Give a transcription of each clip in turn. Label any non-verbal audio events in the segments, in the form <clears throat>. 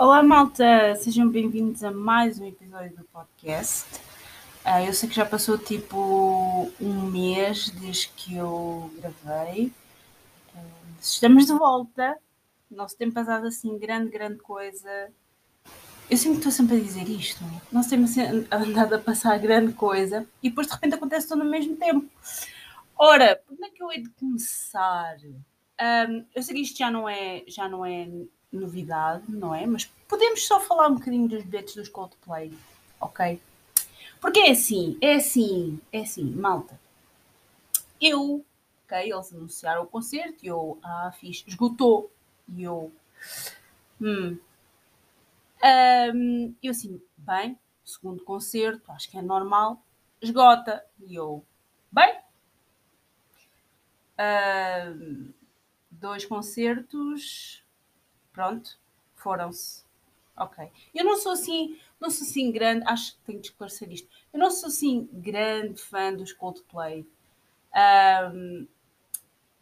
Olá, malta! Sejam bem-vindos a mais um episódio do podcast. Uh, eu sei que já passou tipo um mês desde que eu gravei. Uh, estamos de volta. Nosso tempo passado assim, grande, grande coisa. Eu sempre estou sempre a dizer isto. Nós temos andado a passar grande coisa e depois de repente acontece tudo ao mesmo tempo. Ora, como é que eu hei de começar? Um, eu sei que isto já não é, já não é novidade, não é? Mas podemos só falar um bocadinho dos bilhetes dos Coldplay, ok? Porque é assim, é assim, é assim, malta. Eu, ok, eles anunciaram o concerto e eu, ah, fiz, esgotou. E eu, hum. Um, eu assim, bem, segundo concerto, acho que é normal, esgota. E eu, bem. Um, dois concertos, pronto, foram-se. Ok. Eu não sou assim, não sou assim grande, acho que tenho de esclarecer isto. Eu não sou assim grande fã dos Coldplay. Um,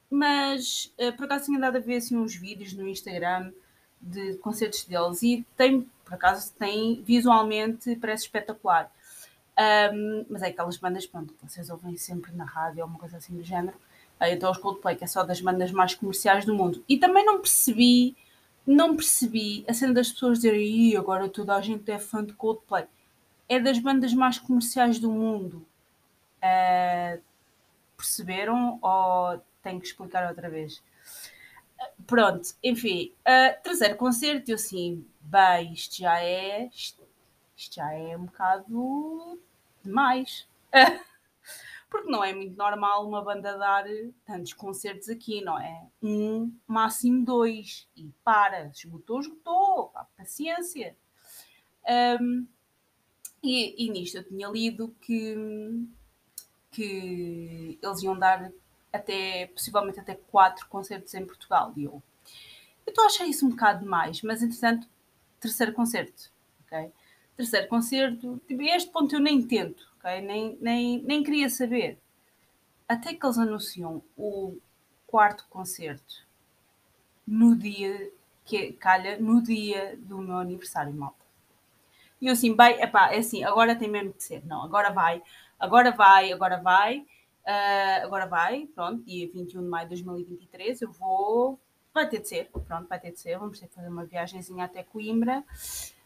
mas uh, por acaso tenho andado a ver assim, uns vídeos no Instagram de concertos deles e tem, por acaso, tem visualmente parece espetacular. Um, mas é aquelas bandas pronto, que vocês ouvem sempre na rádio ou uma coisa assim do género. Uh, então os Coldplay, que é só das bandas mais comerciais do mundo. E também não percebi não percebi a cena das pessoas dizerem agora toda a gente é fã de Coldplay. É das bandas mais comerciais do mundo. Uh, perceberam ou tenho que explicar outra vez? Uh, pronto, enfim, uh, terceiro concerto, eu assim, bem, isto já é isto, isto já é um bocado demais. <laughs> porque não é muito normal uma banda dar tantos concertos aqui, não é? Um, máximo dois, e para, esgotou, esgotou, pá, paciência. Um, e, e, nisto eu tinha lido que, que eles iam dar até, possivelmente até quatro concertos em Portugal, e eu, eu estou a achar isso um bocado demais, mas entretanto, terceiro concerto, ok? Terceiro concerto, tipo, este ponto eu nem tento, ok? Nem, nem, nem queria saber. Até que eles anunciam o quarto concerto no dia que calha no dia do meu aniversário, malta. E eu assim, bem, epá, é assim, agora tem mesmo que ser. Não, agora vai, agora vai, agora vai, uh, agora vai, pronto, dia 21 de maio de 2023, eu vou, vai ter de ser, pronto, vai ter de ser, vamos ter que fazer uma viagemzinha até Coimbra.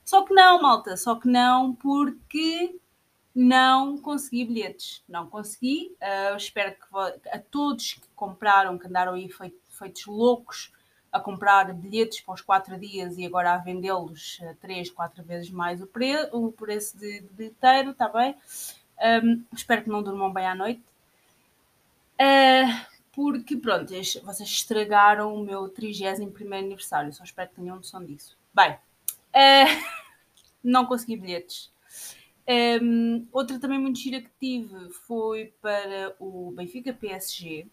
Só que não, malta, só que não, porque não consegui bilhetes. Não consegui. Uh, espero que a todos que compraram, que andaram aí feitos loucos a comprar bilhetes para os quatro dias e agora a vendê-los três, quatro vezes mais o, pre o preço de, bilheteiro, está bem? Um, espero que não durmam bem à noite. Uh, porque, pronto, vocês estragaram o meu 31 aniversário. Só espero que tenham noção disso. Bem, uh, <laughs> não consegui bilhetes. Um, outra também muito gira que tive foi para o Benfica PSG,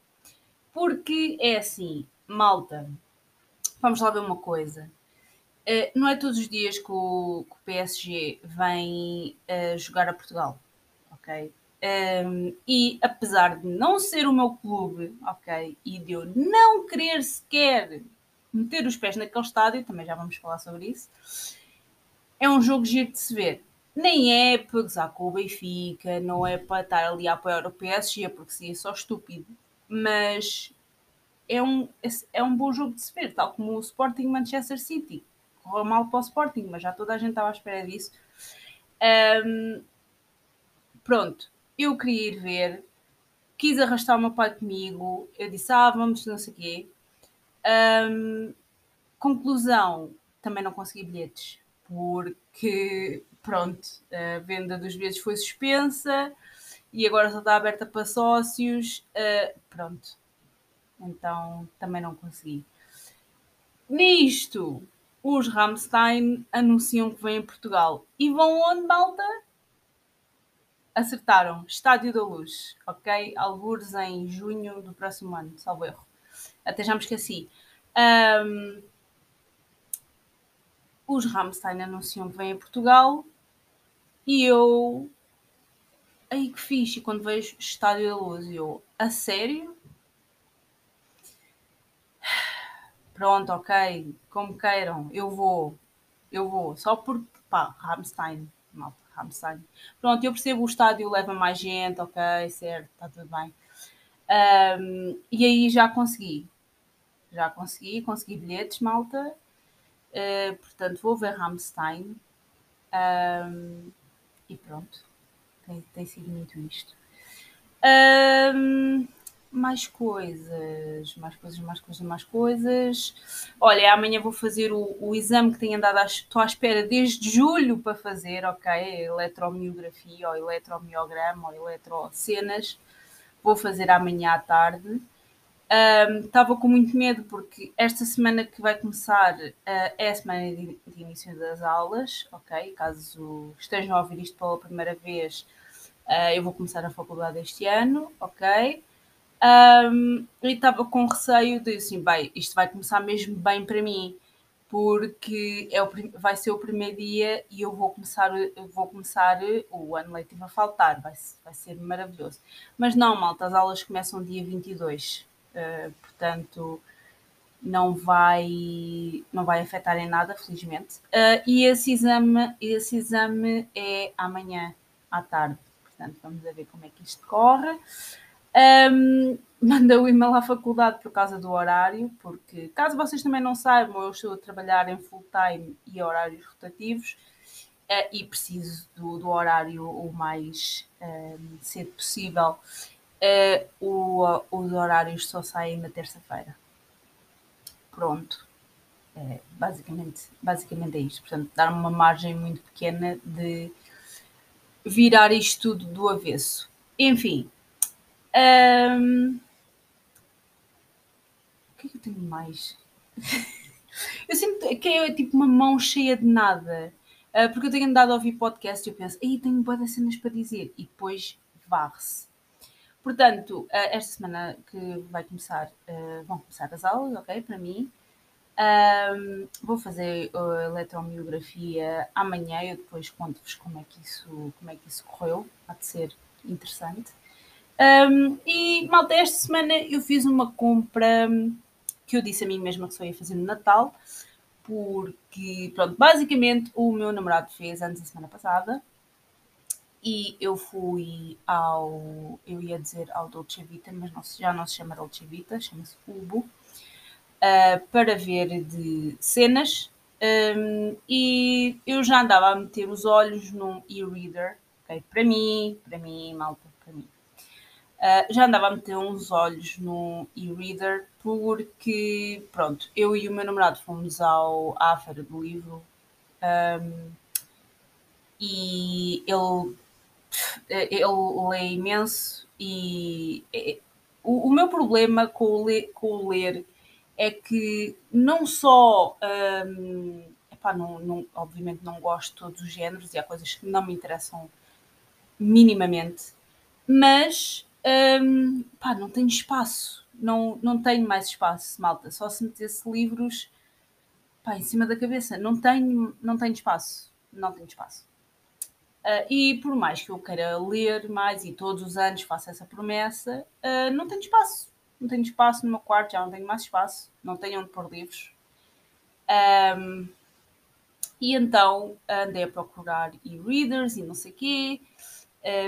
porque é assim, malta, vamos lá ver uma coisa. Uh, não é todos os dias que o, que o PSG vem uh, jogar a Portugal, ok? Um, e apesar de não ser o meu clube, ok, e de eu não querer sequer meter os pés naquele estádio, também já vamos falar sobre isso, é um jogo giro de se ver nem é para gozar com o Benfica, não é para estar ali a apoiar o PSG, porque seria só estúpido, mas é um, é um bom jogo de se ver, tal como o Sporting Manchester City. Correu mal para o Sporting, mas já toda a gente estava à espera disso. Um, pronto, eu queria ir ver, quis arrastar o meu pai comigo, eu disse, ah, vamos, não sei o quê. Um, conclusão, também não consegui bilhetes, porque pronto, a venda dos bilhetes foi suspensa e agora só está aberta para sócios. Uh, pronto. Então também não consegui. Nisto, os Ramstein anunciam que vêm em Portugal. E vão onde, malta? Acertaram. Estádio da Luz, ok? Algures em junho do próximo ano, salvo erro. Até já me esqueci. Um, os Ramstein anunciam que vêm a Portugal e eu. Aí que fixe, quando vejo Estádio da Luz, eu. A sério? <sighs> Pronto, ok, como queiram, eu vou. Eu vou, só porque, pá, Rammstein, malta, Rammstein. Pronto, eu percebo o estádio leva mais gente, ok, certo, está tudo bem. Um, e aí já consegui. Já consegui, consegui bilhetes, malta. Uh, portanto, vou ver Rammstein. Um, e pronto. Tem, tem sido muito isto. Um, mais coisas, mais coisas, mais coisas, mais coisas. Olha, amanhã vou fazer o, o exame que tenho andado, à, estou à espera desde julho para fazer, ok? Eletromiografia, ou eletromiograma, ou eletrocenas. Vou fazer amanhã à tarde. Estava um, com muito medo porque esta semana que vai começar uh, é a semana de, de, início das aulas, ok? Caso estejam a ouvir isto pela primeira vez, uh, eu vou começar a faculdade este ano, ok? Um, e estava com receio de assim, bem, isto vai começar mesmo bem para mim, porque é o, vai ser o primeiro dia e eu vou começar, vou começar o ano letivo a faltar, vai, vai ser maravilhoso. Mas não, malta, as aulas começam dia 22, uh, portanto não vai, não vai afetar em nada, felizmente. Uh, e esse exame, esse exame é amanhã à tarde, portanto vamos ver como é que isto corre. <laughs> Um, mandei o e-mail à faculdade por causa do horário, porque caso vocês também não saibam, eu estou a trabalhar em full time e horários rotativos uh, e preciso do, do, horário o mais um, cedo possível. Uh, o, os horários só saem na terça-feira. Pronto. É, basicamente, basicamente é isto. Portanto, dar uma margem muito pequena de virar isto tudo do avesso. Enfim, um... O que é que eu tenho mais? <laughs> eu sinto que é tipo uma mão cheia de nada. Uh, porque eu tenho andado a ouvir podcast e eu penso, aí tenho boas cenas para dizer. E depois varre-se. Portanto, uh, esta semana que vai começar, uh, vão começar as aulas, ok? Para mim. Um, vou fazer a eletromiografia amanhã. Eu depois conto-vos como, é que isso, como é que isso correu. Há de ser interessante. Um, e, malta, esta semana eu fiz uma compra que eu disse a mim mesma que só ia fazer no Natal, porque, pronto, basicamente o meu namorado fez antes da semana passada e eu fui ao, eu ia dizer ao Dolce Vita, mas não, já não se chama Dolce Vita, chama-se Ubo, uh, para ver de cenas um, e eu já andava a meter os olhos num e-reader, okay? para mim, para mim, malta, para mim. Uh, já andava a meter uns olhos no e-reader porque, pronto, eu e o meu namorado fomos ao, à Feira do Livro um, e ele, ele lê imenso e o, o meu problema com o, ler, com o ler é que não só um, epá, não, não, obviamente não gosto de todos os géneros e há coisas que não me interessam minimamente, mas um, pá, não tenho espaço, não, não tenho mais espaço, malta. Só se metesse livros pá, em cima da cabeça. Não tenho, não tenho espaço, não tenho espaço. Uh, e por mais que eu queira ler mais e todos os anos faça essa promessa, uh, não tenho espaço. Não tenho espaço no meu quarto, já não tenho mais espaço, não tenho onde pôr livros. Um, e então andei a procurar e-readers e não sei o quê.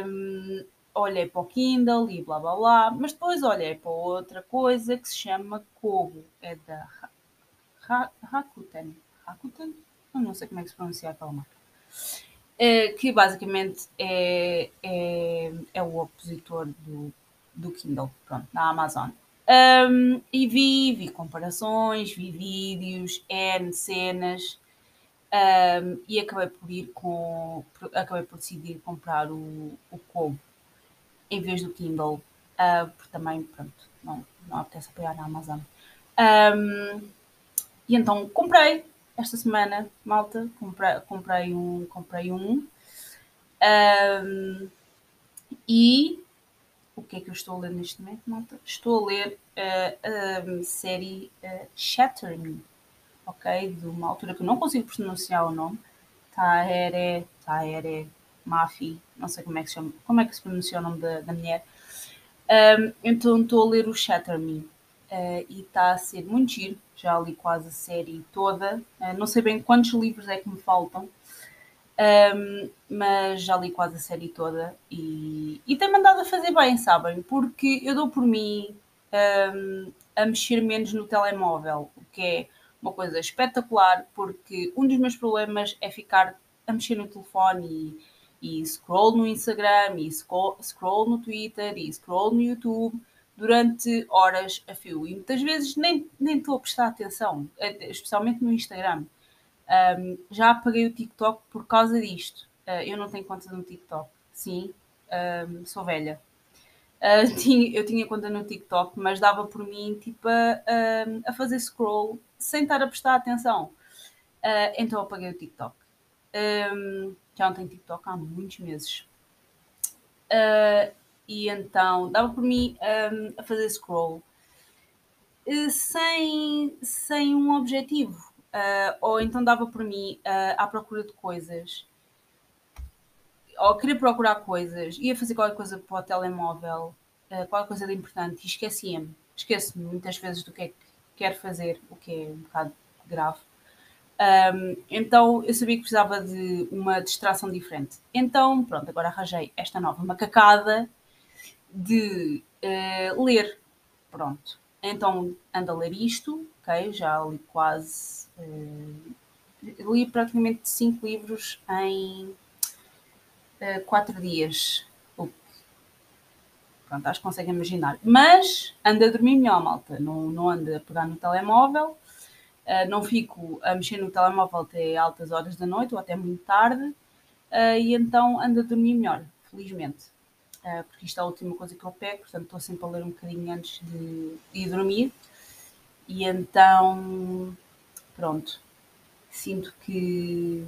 Um, olhei para o Kindle e blá blá blá, mas depois olhei para outra coisa que se chama Kobo, é da Rakuten. Rakuten? Eu não sei como é que se pronuncia aquela marca. É, que basicamente é, é, é o opositor do, do Kindle, pronto, na Amazon. Um, e vi, vi comparações, vi vídeos, N cenas, um, e acabei por ir com. Acabei por decidir comprar o, o Kobo em vez do Kindle, uh, porque também, pronto, não, não apetece apoiar na Amazon. Um, e então comprei esta semana, malta, comprei, comprei um, comprei um, um e o que é que eu estou a ler neste momento, malta? Estou a ler a, a série uh, Shatter Me, ok? De uma altura que eu não consigo pronunciar o nome. Tahere, Tahere, Mafi, não sei como é que se chama, como é que se pronuncia o nome da, da mulher. Um, então estou a ler o Shatter Me. Uh, e está a ser muito giro. Já li quase a série toda. Uh, não sei bem quantos livros é que me faltam, um, mas já li quase a série toda e, e tem mandado a fazer bem, sabem? Porque eu dou por mim um, a mexer menos no telemóvel, o que é uma coisa espetacular, porque um dos meus problemas é ficar a mexer no telefone e, e scroll no Instagram, e scroll, scroll no Twitter, e scroll no YouTube durante horas a fio. E muitas vezes nem, nem estou a prestar atenção, eh, especialmente no Instagram. Um, já apaguei o TikTok por causa disto. Uh, eu não tenho conta no TikTok. Sim, um, sou velha. Uh, <laughs> tinha, eu tinha conta no TikTok, mas dava por mim tipo, a, a fazer scroll sem estar a prestar atenção. Uh, então apaguei o TikTok. Um, já não tenho TikTok há muitos meses. E então dava por mim um, a fazer scroll sem, sem um objetivo. Uh, ou então dava por mim uh, à procura de coisas, ou queria procurar coisas, ia fazer qualquer coisa para o telemóvel, uh, qualquer coisa de importante, e esquecia-me. Esqueço-me muitas vezes do que é que quero fazer, o que é um bocado grave. Um, então eu sabia que precisava de uma distração diferente. Então, pronto, agora arranjei esta nova macacada de ler. Pronto. Então ando a ler isto, ok? Já li quase Uh, li praticamente cinco livros em uh, quatro dias. Pronto, acho que conseguem imaginar. Mas anda a dormir melhor, malta. Não, não anda a pegar no telemóvel. Uh, não fico a mexer no telemóvel até altas horas da noite ou até muito tarde. Uh, e então anda a dormir melhor, felizmente. Uh, porque isto é a última coisa que eu pego, portanto estou sempre a ler um bocadinho antes de, de ir dormir. E então pronto, sinto que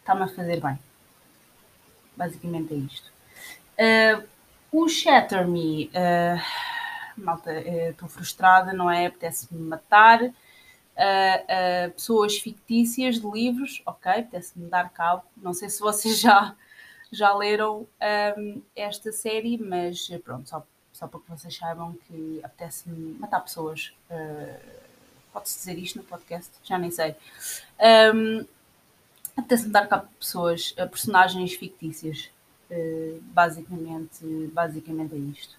está-me a fazer bem. Basicamente é isto. Uh, o Shatter Me, uh, malta, estou uh, frustrada, não é? Apetece-me matar. Pessoas fictícias de livros, ok, apetece-me dar cabo. Não sei se vocês já, já leram um, esta série, mas pronto, só, só para que vocês saibam que apetece-me matar pessoas pode-se dizer isto no podcast? Já nem sei. Um, Apetece-me dar cá pessoas, a personagens fictícias. Uh, basicamente, basicamente é isto.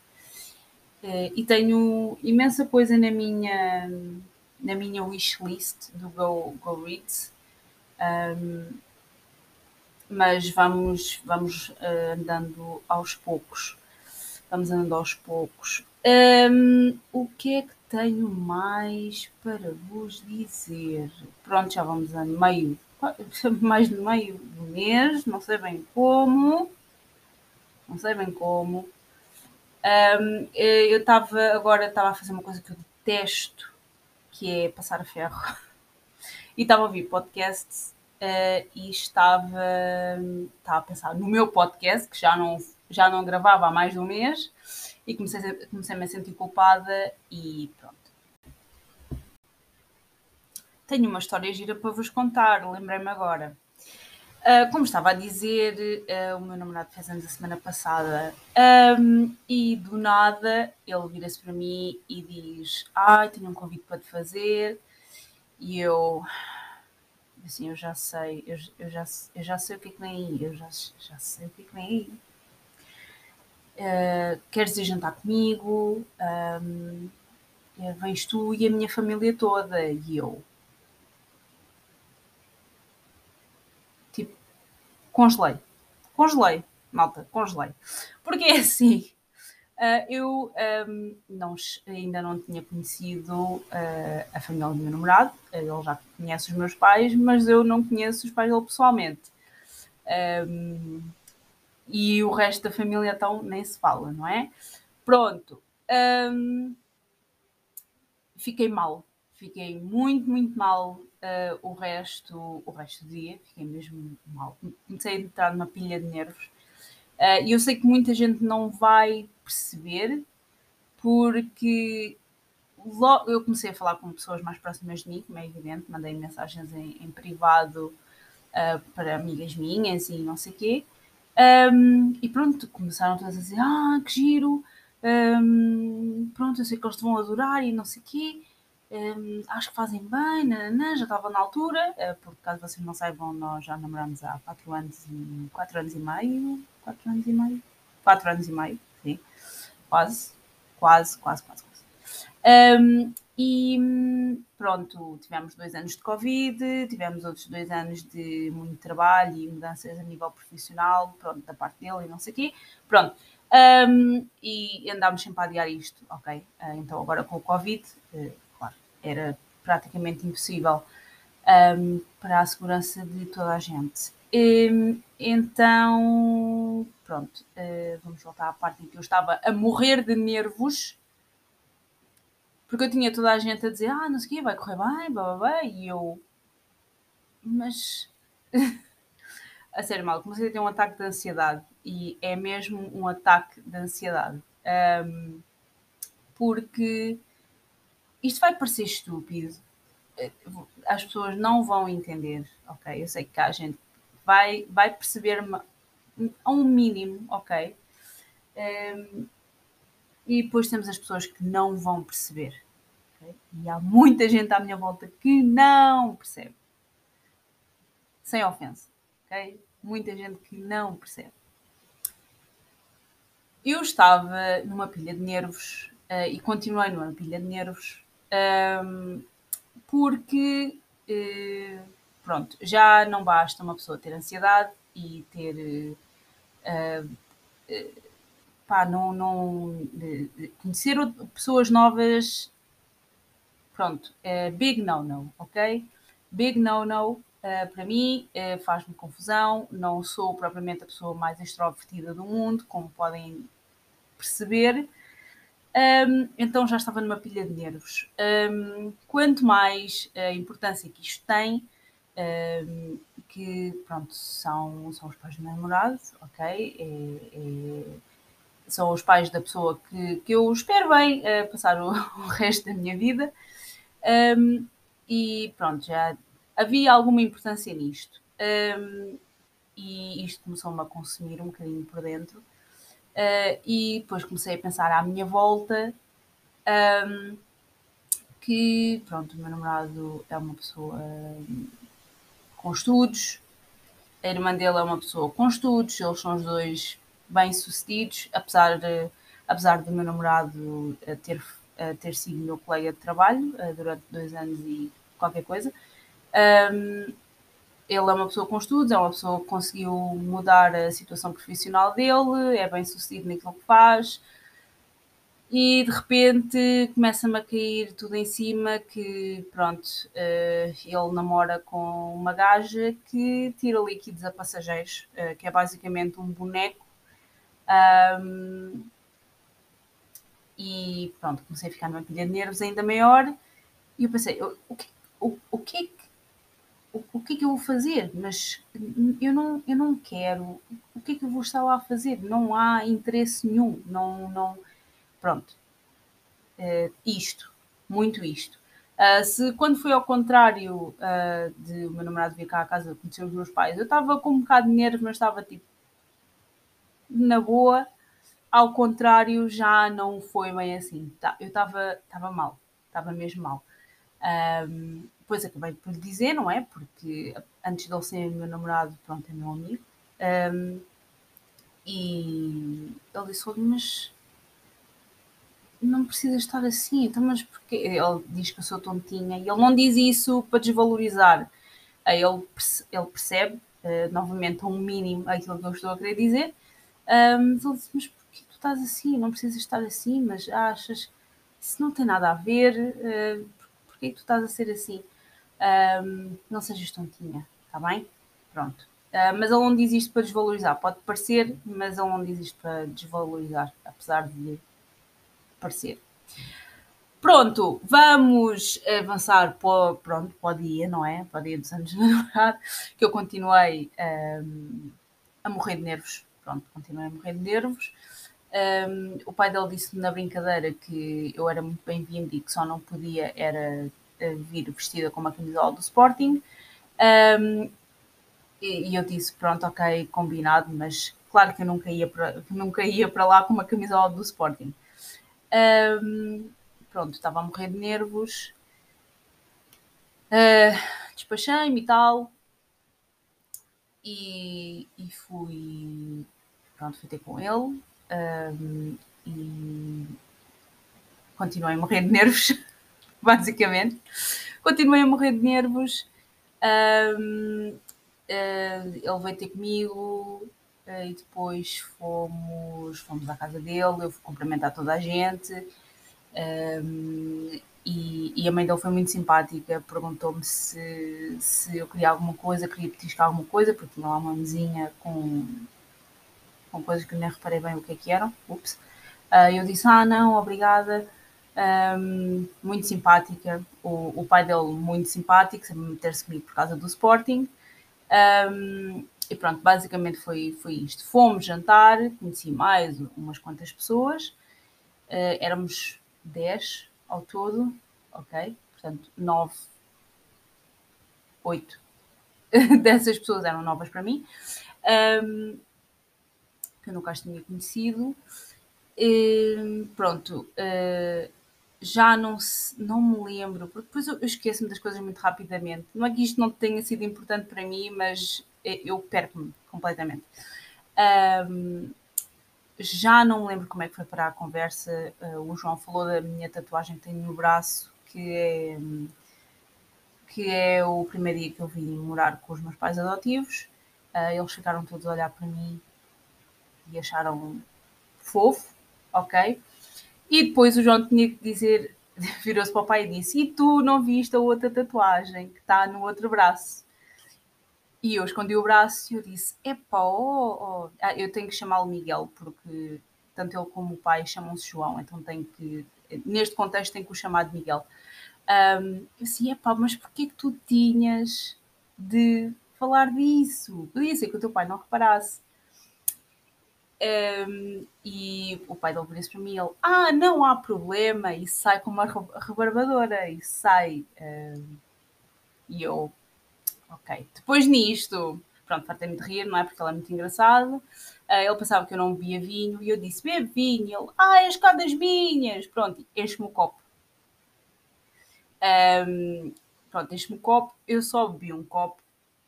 Uh, e tenho imensa coisa na minha, na minha wishlist do Go, Go Reads. Um, mas vamos, vamos uh, andando aos poucos. Vamos andando aos poucos. Um, o que é que tenho mais para vos dizer? Pronto, já vamos a meio, <laughs> mais de meio do mês, não sei bem como. Não sei bem como. Um, eu estava agora estava a fazer uma coisa que eu detesto, que é passar a ferro. <laughs> E estava a ouvir podcasts uh, e estava, estava a pensar no meu podcast, que já não, já não gravava há mais de um mês, e comecei, a, comecei -me a sentir culpada e pronto. Tenho uma história gira para vos contar, lembrei-me agora. Uh, como estava a dizer, uh, o meu namorado fez anos a semana passada um, e do nada ele vira-se para mim e diz: Ai, tenho um convite para te fazer. E eu, assim, eu já sei, eu, eu, já, eu já sei o que é que vem aí, eu já, já sei o que é que vem aí uh, queres ir jantar comigo? Um, uh, vens tu e a minha família toda. E eu. Tipo, congelei. Congelei, malta, congelei. Porque é assim. Uh, eu um, não, ainda não tinha conhecido uh, a família do meu namorado, ele já conhece os meus pais, mas eu não conheço os pais dele pessoalmente. Um, e o resto da família então nem se fala, não é? Pronto. Um, fiquei mal. Fiquei muito, muito mal uh, o, resto, o resto do dia. Fiquei mesmo mal. Comecei a entrar numa pilha de nervos. E eu sei que muita gente não vai perceber, porque logo eu comecei a falar com pessoas mais próximas de mim, como é evidente, mandei mensagens em, em privado uh, para amigas minhas e não sei o quê. Um, e pronto, começaram todas a dizer: Ah, que giro, Um, pronto, eu sei que eles te vão adorar e não sei o quê. Um, acho que fazem bem, nananã, já estava na altura, uh, caso vocês não saibam, nós já namoramos há 4 anos e 4 anos e meio. 4 anos e meio? 4 anos e meio, sim. Quase, quase, quase, quase. quase. Um, e pronto, tivemos dois anos de Covid, tivemos outros dois anos de muito trabalho e mudanças a nível profissional, pronto, da parte dele e não sei o quê. Pronto, um, e andámos sempre a adiar isto, ok? Uh, então agora com o Covid, uh, claro, era praticamente impossível um, para a segurança de toda a gente. Um, então, pronto, uh, vamos voltar à parte em que eu estava a morrer de nervos, porque eu tinha toda a gente a dizer, ah, não sei o quê, vai correr bem, blá, blá, blá, e eu... Mas... <laughs> a sério, mal, comecei a ter um ataque de ansiedade e é mesmo um ataque de ansiedade. Um, porque isto vai parecer estúpido, as pessoas não vão entender, ok? Eu sei que a gente vai, vai perceber a um mínimo, ok? Um, e depois temos as pessoas que não vão perceber. Okay? E há muita gente à minha volta que não percebe. Sem ofensa, ok? Muita gente que não percebe. Eu estava numa pilha de nervos uh, e continuei numa pilha de nervos um, porque, uh, pronto, já não basta uma pessoa ter ansiedade e ter. Uh, pá, não, não conhecer pessoas novas, pronto, é big no-no, ok? Big no-no, uh, para mim, uh, faz-me confusão, não sou propriamente a pessoa mais extrovertida do mundo, como podem perceber, um, então já estava numa pilha de nervos. Um, quanto mais a importância que isto tem, um, que pronto, são, são os pais do namorado, ok? É, é, são os pais da pessoa que, que eu espero bem uh, passar o, <laughs> o, resto da minha vida. Um, e pronto, já havia alguma importância nisto. Um, e isto começou-me a consumir um bocadinho por dentro. Uh, e depois comecei a pensar à minha volta que, pronto, o meu namorado é uma pessoa com estudos, a irmã dele é uma pessoa com estudos, eles são os dois bem-sucedidos, apesar de, apesar do meu namorado eh, ter, eh, ter sido meu colega de trabalho eh, durante dois anos e qualquer coisa. Um, ele é uma pessoa com estudos, é uma pessoa que conseguiu mudar a situação profissional dele, é bem sucedido naquilo que faz, e de repente começa-me a cair tudo em cima que pronto, ele namora com uma gaja que tira líquidos a passageiros, que é basicamente um boneco um, e pronto, comecei a ficar numa pilha de nervos ainda maior. E eu pensei, o que, o, o que é que o, o que é que eu vou fazer? Mas eu não, eu não quero. O que é que eu vou estar lá a fazer? Não há interesse nenhum. Não, não. Pronto. Uh, isto. Muito isto. Uh, se quando foi ao contrário uh, de o meu namorado vir cá à casa conhecer os meus pais, eu estava com um bocado de nervos, mas estava tipo, na boa, ao contrário, já não foi bem assim. Tá, eu estava mal, estava mesmo mal. Um, depois acabei por lhe dizer, não é? Porque antes de ele ser meu namorado, pronto, é meu amigo. Um, e ele disse: Mas não precisa estar assim, então, mas porque ele diz que eu sou tontinha e ele não diz isso para desvalorizar. Aí ele, ele percebe, uh, novamente, a um mínimo aquilo que eu estou a querer dizer, um, ele disse, mas porquê tu estás assim? Não precisas estar assim, mas achas isso não tem nada a ver? Uh, porquê tu estás a ser assim? Um, não sejas tontinha, está bem? Pronto. Uh, mas ele não diz isto para desvalorizar. Pode parecer, mas ele não diz isto para desvalorizar, apesar de parecer. Pronto, vamos avançar para, pronto, para o dia, não é? Para o dia dos anos de namorado, que eu continuei um, a morrer de nervos pronto, continuei a morrer de nervos. Um, o pai dele disse-me na brincadeira que eu era muito bem-vindo e que só não podia era eh, vir vestida com uma camisola do Sporting. Um, e, e, eu disse, pronto, ok, combinado, mas claro que eu nunca ia para, nunca ia para lá com uma camisola do Sporting. Um, pronto, estava a morrer de nervos. Uh, Despachei-me e tal. E, e fui. Pronto, fui ter com ele. Um, e continuei a morrer de nervos, <laughs> basicamente. Continuei a morrer de nervos. Um, uh, ele veio ter comigo e depois fomos, fomos à casa dele. Eu fui cumprimentar toda a gente. Um, e, e, a mãe dele foi muito simpática, perguntou-me se, se eu queria alguma coisa, queria petiscar alguma coisa, porque tinha lá uma mesinha com, com coisas que eu nem reparei bem o que é que eram. Ups. Uh, eu disse, ah não, obrigada. Um, muito simpática. O, o, pai dele muito simpático, sempre meter-se comigo por causa do Sporting. Um, e pronto, basicamente foi, foi isto. Fomos jantar, conheci mais umas quantas pessoas. Uh, éramos 10 ao todo, ok? Portanto, 9, 8 <laughs> dessas pessoas eram novas para mim, um, que eu nunca as tinha conhecido. E, pronto, uh, já não, não me lembro, porque depois eu esqueço-me das coisas muito rapidamente. Não é que isto não tenha sido importante para mim, mas eu perco-me completamente. Um, já não me lembro como é que foi para a conversa. Uh, o João falou da minha tatuagem que tenho no braço, que é, que é o primeiro dia que eu vim morar com os meus pais adotivos. Uh, eles ficaram todos a olhar para mim e acharam fofo, ok? E depois o João tinha que dizer, <laughs> virou-se para o pai e disse: E tu não viste a outra tatuagem que está no outro braço? E eu escondi o braço e eu disse: Epá, oh, oh. Ah, eu tenho que chamá-lo Miguel, porque tanto ele como o pai chamam-se João, então tenho que, neste contexto, tenho que o chamar de Miguel. Um, eu disse: Epá, mas porquê que tu tinhas de falar disso? Podia ser que o teu pai não reparasse. Um, e o pai dele disse para mim: ele, Ah, não há problema, e sai com uma rebarbadora, e sai. Um, e eu, Ok. Depois nisto, pronto, fartei-me de rir, não é? Porque ele é muito engraçado. Uh, ele pensava que eu não bebia vinho e eu disse: bebe vinho. Ele, ah, és cá das vinhas. Pronto, enche-me o copo. Um, pronto, enche-me o copo. Eu só bebi um copo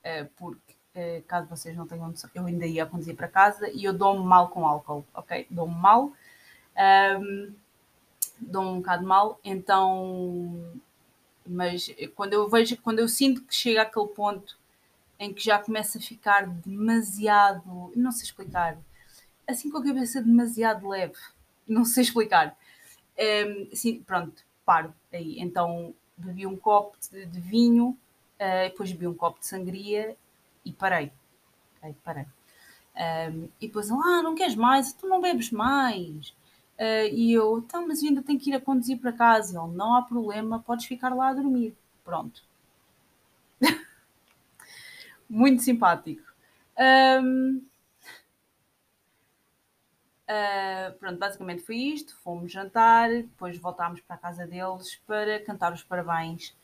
uh, porque, uh, caso vocês não tenham noção, eu ainda ia conduzir para casa e eu dou-me mal com álcool, ok? Dou-me mal. Um, dou-me um bocado mal, então mas quando eu vejo, quando eu sinto que chega àquele ponto em que já começa a ficar demasiado, não sei explicar, assim com a cabeça demasiado leve, <laughs> não sei explicar. Um, assim, pronto, paro aí. Então bebi um copo de, de vinho, uh, depois bebi um copo de sangria e parei. Okay, parei. Um, e depois, ah, não queres mais? Tu não bebes mais. Uh, e eu, então, mas ainda tenho que ir a conduzir para casa. Ele, não há problema, podes ficar lá a dormir. Pronto. <laughs> Muito simpático. Um, uh, ah, pronto, basicamente foi isto. Fomos jantar, depois voltámos para a casa deles para cantar os parabéns.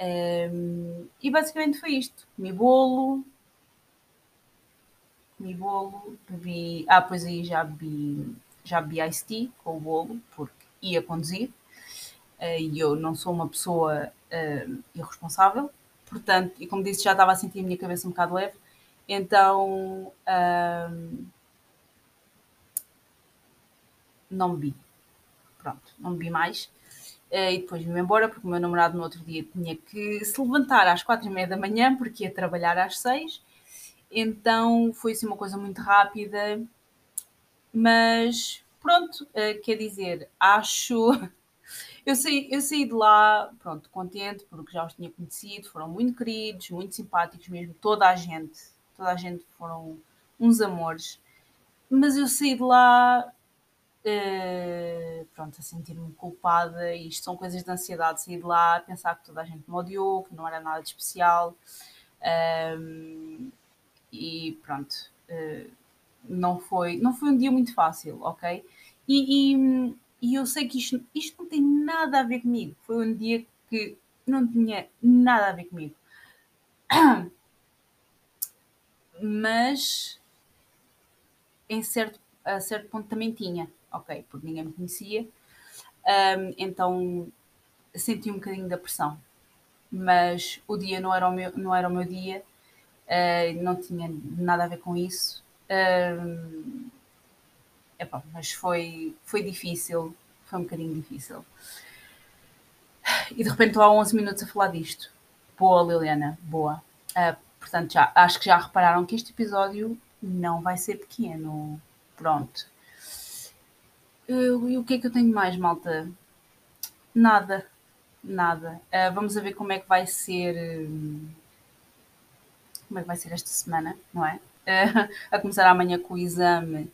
Um, e basicamente foi isto. Comi bolo. Comi bolo, bebi. Ah, pois aí já bebi já bebi tea com o bolo, porque ia conduzir, uh, e eu não sou uma pessoa uh, irresponsável, portanto, e como disse, já estava a sentir a minha cabeça um bocado leve, então uh, não bebi. Pronto, não bebi mais. e depois vim embora porque o meu namorado no outro dia tinha que se levantar às quatro e meia da manhã porque ia trabalhar às seis. Então foi assim uma coisa muito rápida mas pronto, uh, quer dizer, acho. <laughs> Eu saí, eu saí de lá, pronto, contente, porque já os tinha conhecido, foram muito queridos, muito simpáticos mesmo, toda a gente, toda a gente foram uns amores. Mas eu saí de lá, uh, pronto, a sentir-me culpada, e isto são coisas de ansiedade, saí de lá a pensar que toda a gente me odiou, que não era nada de especial. Um, e pronto, uh, não foi, não foi um dia muito fácil, ok? E, e, e, eu sei que isto, isto não tem nada a ver comigo. Foi um dia que não tinha nada a ver comigo. <clears throat> Mas em certo, a certo ponto também tinha, ok? Porque ninguém me conhecia. um, então senti um bocadinho da pressão. Mas o dia não era o meu, não era o meu dia, uh, não tinha nada a ver com isso. Uh, epá, mas foi, foi difícil, foi um bocadinho difícil. E de repente estou há 11 minutos a falar disto. Boa, Liliana, boa. Uh, portanto, já, acho que já repararam que este episódio não vai ser pequeno. Pronto. Uh, e o que é que eu tenho mais, malta? Nada. Nada. Uh, vamos a ver como é que vai ser. como é que vai ser esta semana, não é? A começar amanhã com o exame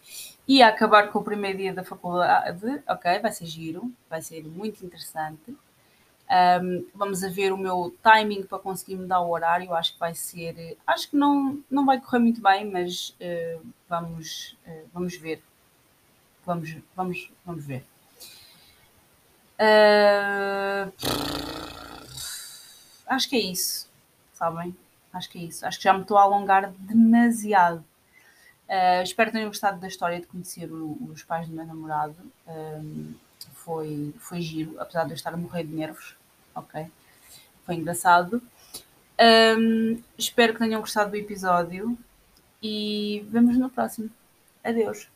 e a acabar com o primeiro dia da faculdade. Ok, vai ser giro, vai ser muito interessante. Um, vamos a ver o meu timing para conseguir mudar o horário. Acho que vai ser. Acho que não, não vai correr muito bem, mas uh, vamos, uh, vamos ver. Vamos, vamos, vamos ver. Uh, acho que é isso, sabem? Acho que é isso. Acho que já me estou a alongar demasiado. Uh, espero que tenham gostado da história de conhecer o, os pais do meu namorado. Um, foi, foi giro, apesar de eu estar a morrer de nervos. Ok? Foi engraçado. Um, espero que tenham gostado do episódio e vemos no próximo. Adeus.